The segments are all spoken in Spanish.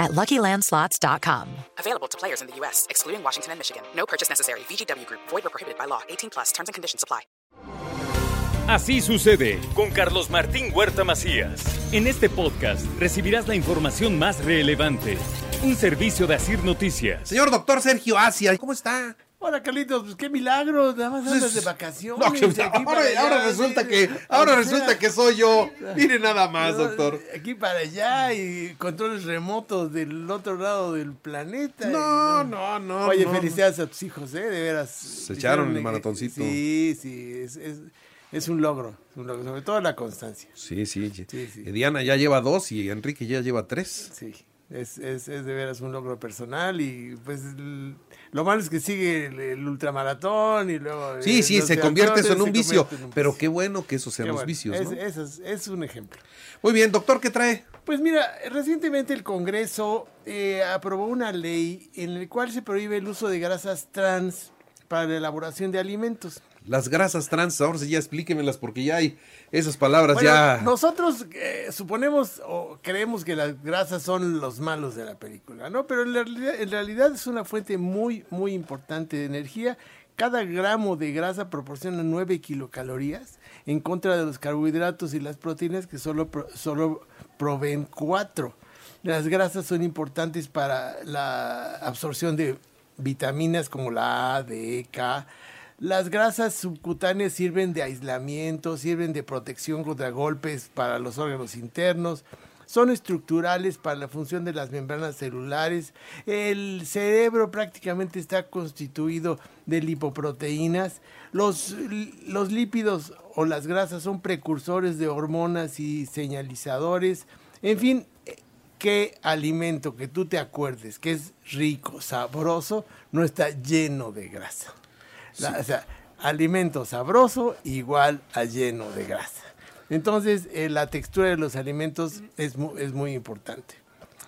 at LuckyLandSlots.com. Available to players in the U.S., excluding Washington and Michigan. No purchase necessary. VGW Group. Void or prohibited by law. 18 plus. Terms and conditions apply. Así sucede con Carlos Martín Huerta Macías. En este podcast recibirás la información más relevante. Un servicio de Asir Noticias. Señor doctor Sergio Asia, ¿cómo está? Hola Carlitos, pues qué milagro, nada más andas de vacaciones. No, que- de aquí ahora, para allá, ahora resulta que, ahora sea, resulta que soy yo. Mire nada más, no, doctor. Aquí para allá y controles remotos del otro lado del planeta. No, y no, no. Oye, no. felicidades a tus hijos, ¿eh? De veras. Se echaron el maratoncito. Sí, sí, es, es, es un logro, es un logro, sobre todo la constancia. Sí, sí. Sí, sí. Diana ya lleva dos y Enrique ya lleva tres. Sí, es, es, es de veras un logro personal y pues lo malo es que sigue el, el ultramaratón y luego... Sí, eh, sí, se convierte eso en un vicio. convierten en un Pero vicio. qué bueno que esos sean Qué los bueno, vicios, es, ¿no? eso es, es un ejemplo. Muy bien, doctor, ¿qué trae? Pues mira, recientemente el Congreso eh, aprobó una ley en la cual se prohíbe el uso de grasas trans para la elaboración de alimentos. Las grasas trans, ahora sí ya explíquemelas porque ya hay esas palabras Bueno, ya. nosotros eh, suponemos o creemos que las grasas son los malos de la película, ¿no? Pero en realidad, en realidad es una fuente muy, muy importante de energía. Cada gramo de grasa proporciona 9 kilocalorías en contra de los carbohidratos y las proteínas que solo, pro- solo proveen 4. Las grasas son importantes para la absorción de vitaminas como la A, D, K. Las grasas subcutáneas sirven de aislamiento, sirven de protección contra golpes para los órganos internos, son estructurales para la función de las membranas celulares. El cerebro prácticamente está constituido de lipoproteínas. Los, los lípidos o las grasas son precursores de hormonas y señalizadores. En fin, qué alimento que tú te acuerdes que es rico, sabroso, no está lleno de grasa. La- O sea, alimento sabroso igual a lleno de grasa. Entonces, eh, la textura de los alimentos es, mu- es muy importante.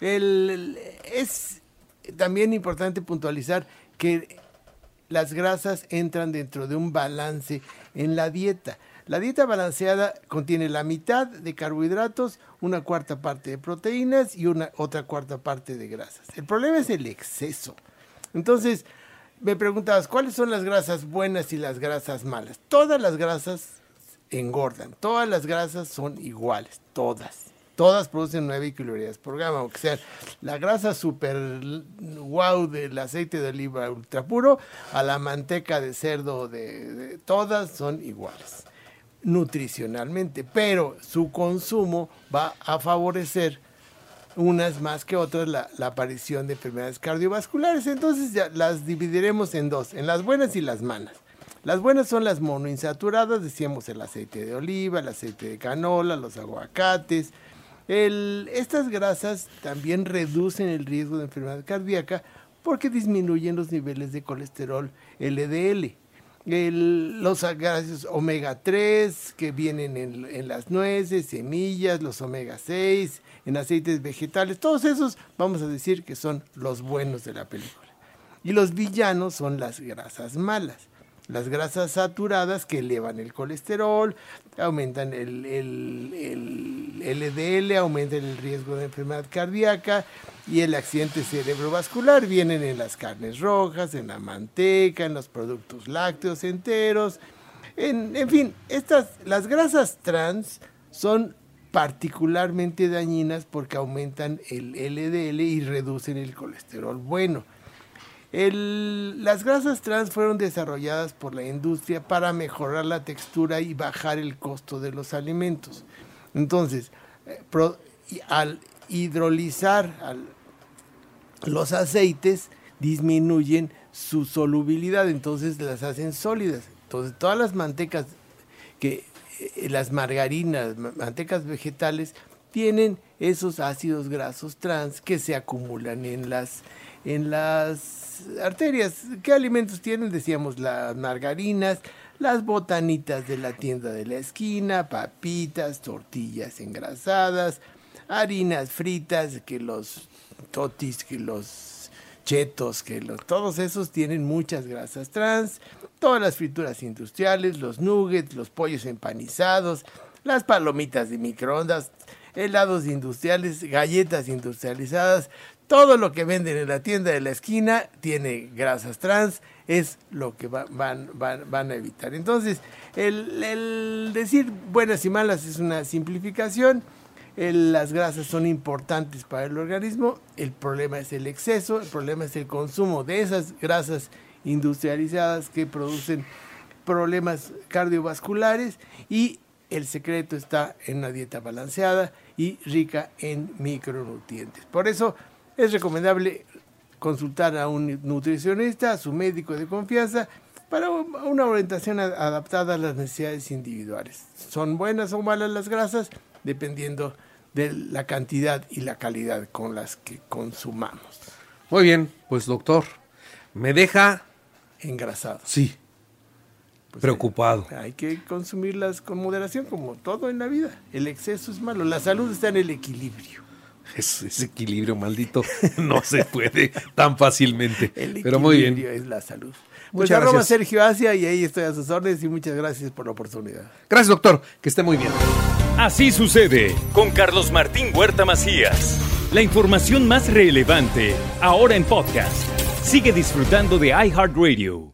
El- el- es también importante puntualizar que las grasas entran dentro de un balance en la dieta. La dieta balanceada contiene la mitad de carbohidratos, una cuarta parte de proteínas y una otra cuarta parte de grasas. El problema es el exceso. Entonces, me preguntabas, ¿cuáles son las grasas buenas y las grasas malas? Todas las grasas engordan, todas las grasas son iguales, todas. Todas producen 9 kilocalorías por gramo, aunque sea la grasa super wow del aceite de oliva ultra puro a la manteca de cerdo de- todas son iguales nutricionalmente, pero su consumo va a favorecer unas más que otras la, aparición de enfermedades cardiovasculares. Entonces ya las dividiremos en dos, en las buenas y las malas. Las buenas son las monoinsaturadas, decíamos el aceite de oliva, el aceite de canola, los aguacates. Estas grasas también reducen el riesgo de enfermedad cardíaca porque disminuyen los niveles de colesterol LDL. El- los ácidos omega 3 que vienen en, las nueces, semillas, los omega 6, en aceites vegetales, todos esos vamos a decir que son los buenos de la película. Y los villanos son las grasas malas. Las grasas saturadas que elevan el colesterol, aumentan el- el LDL, aumentan el riesgo de enfermedad cardíaca y el accidente cerebrovascular. Vienen en las carnes rojas, en la manteca, en los productos lácteos enteros. En, en fin, estas, las grasas trans son particularmente dañinas porque aumentan el LDL y reducen el colesterol bueno. Las grasas trans fueron desarrolladas por la industria para mejorar la textura y bajar el costo de los alimentos. Entonces, eh, al hidrolizar los aceites, disminuyen su solubilidad, entonces las hacen sólidas. Entonces, todas las mantecas que eh, las margarinas, ma- mantecas vegetales, tienen esos ácidos grasos trans que se acumulan en las, en las arterias. ¿Qué alimentos tienen? Decíamos las margarinas, las botanitas de la tienda de la esquina, papitas, tortillas engrasadas, harinas fritas, que los totis, que los chetos, que los, todos esos tienen muchas grasas trans, todas las frituras industriales, los nuggets, los pollos empanizados, las palomitas de microondas, helados industriales, galletas industrializadas, todo lo que venden en la tienda de la esquina tiene grasas trans, es lo que van, van, van, a evitar. Entonces, el, decir buenas y malas es una simplificación. Las grasas son importantes para el organismo. El problema es el exceso, el problema es el consumo de esas grasas industrializadas que producen problemas cardiovasculares y el secreto está en una dieta balanceada y rica en micronutrientes. Por eso es recomendable consultar a un nutricionista, a su médico de confianza, para una orientación adaptada a las necesidades individuales. Son buenas o malas las grasas dependiendo de la cantidad y la calidad con las que consumamos. Muy bien, pues doctor, me deja engrasado. Sí. Pues preocupado. Hay, hay, que consumirlas con moderación, como todo en la vida. El exceso es malo. La salud está en el equilibrio. Ese equilibrio maldito no se puede tan fácilmente. El Pero muy bien. es la salud. Pues muchas arroba gracias. Sergio Asia y ahí estoy a sus órdenes y muchas gracias por la oportunidad. Gracias, doctor. Que esté muy bien. Así sucede con Carlos Martín Huerta Macías. La información más relevante ahora en podcast. Sigue disfrutando de iHeartRadio.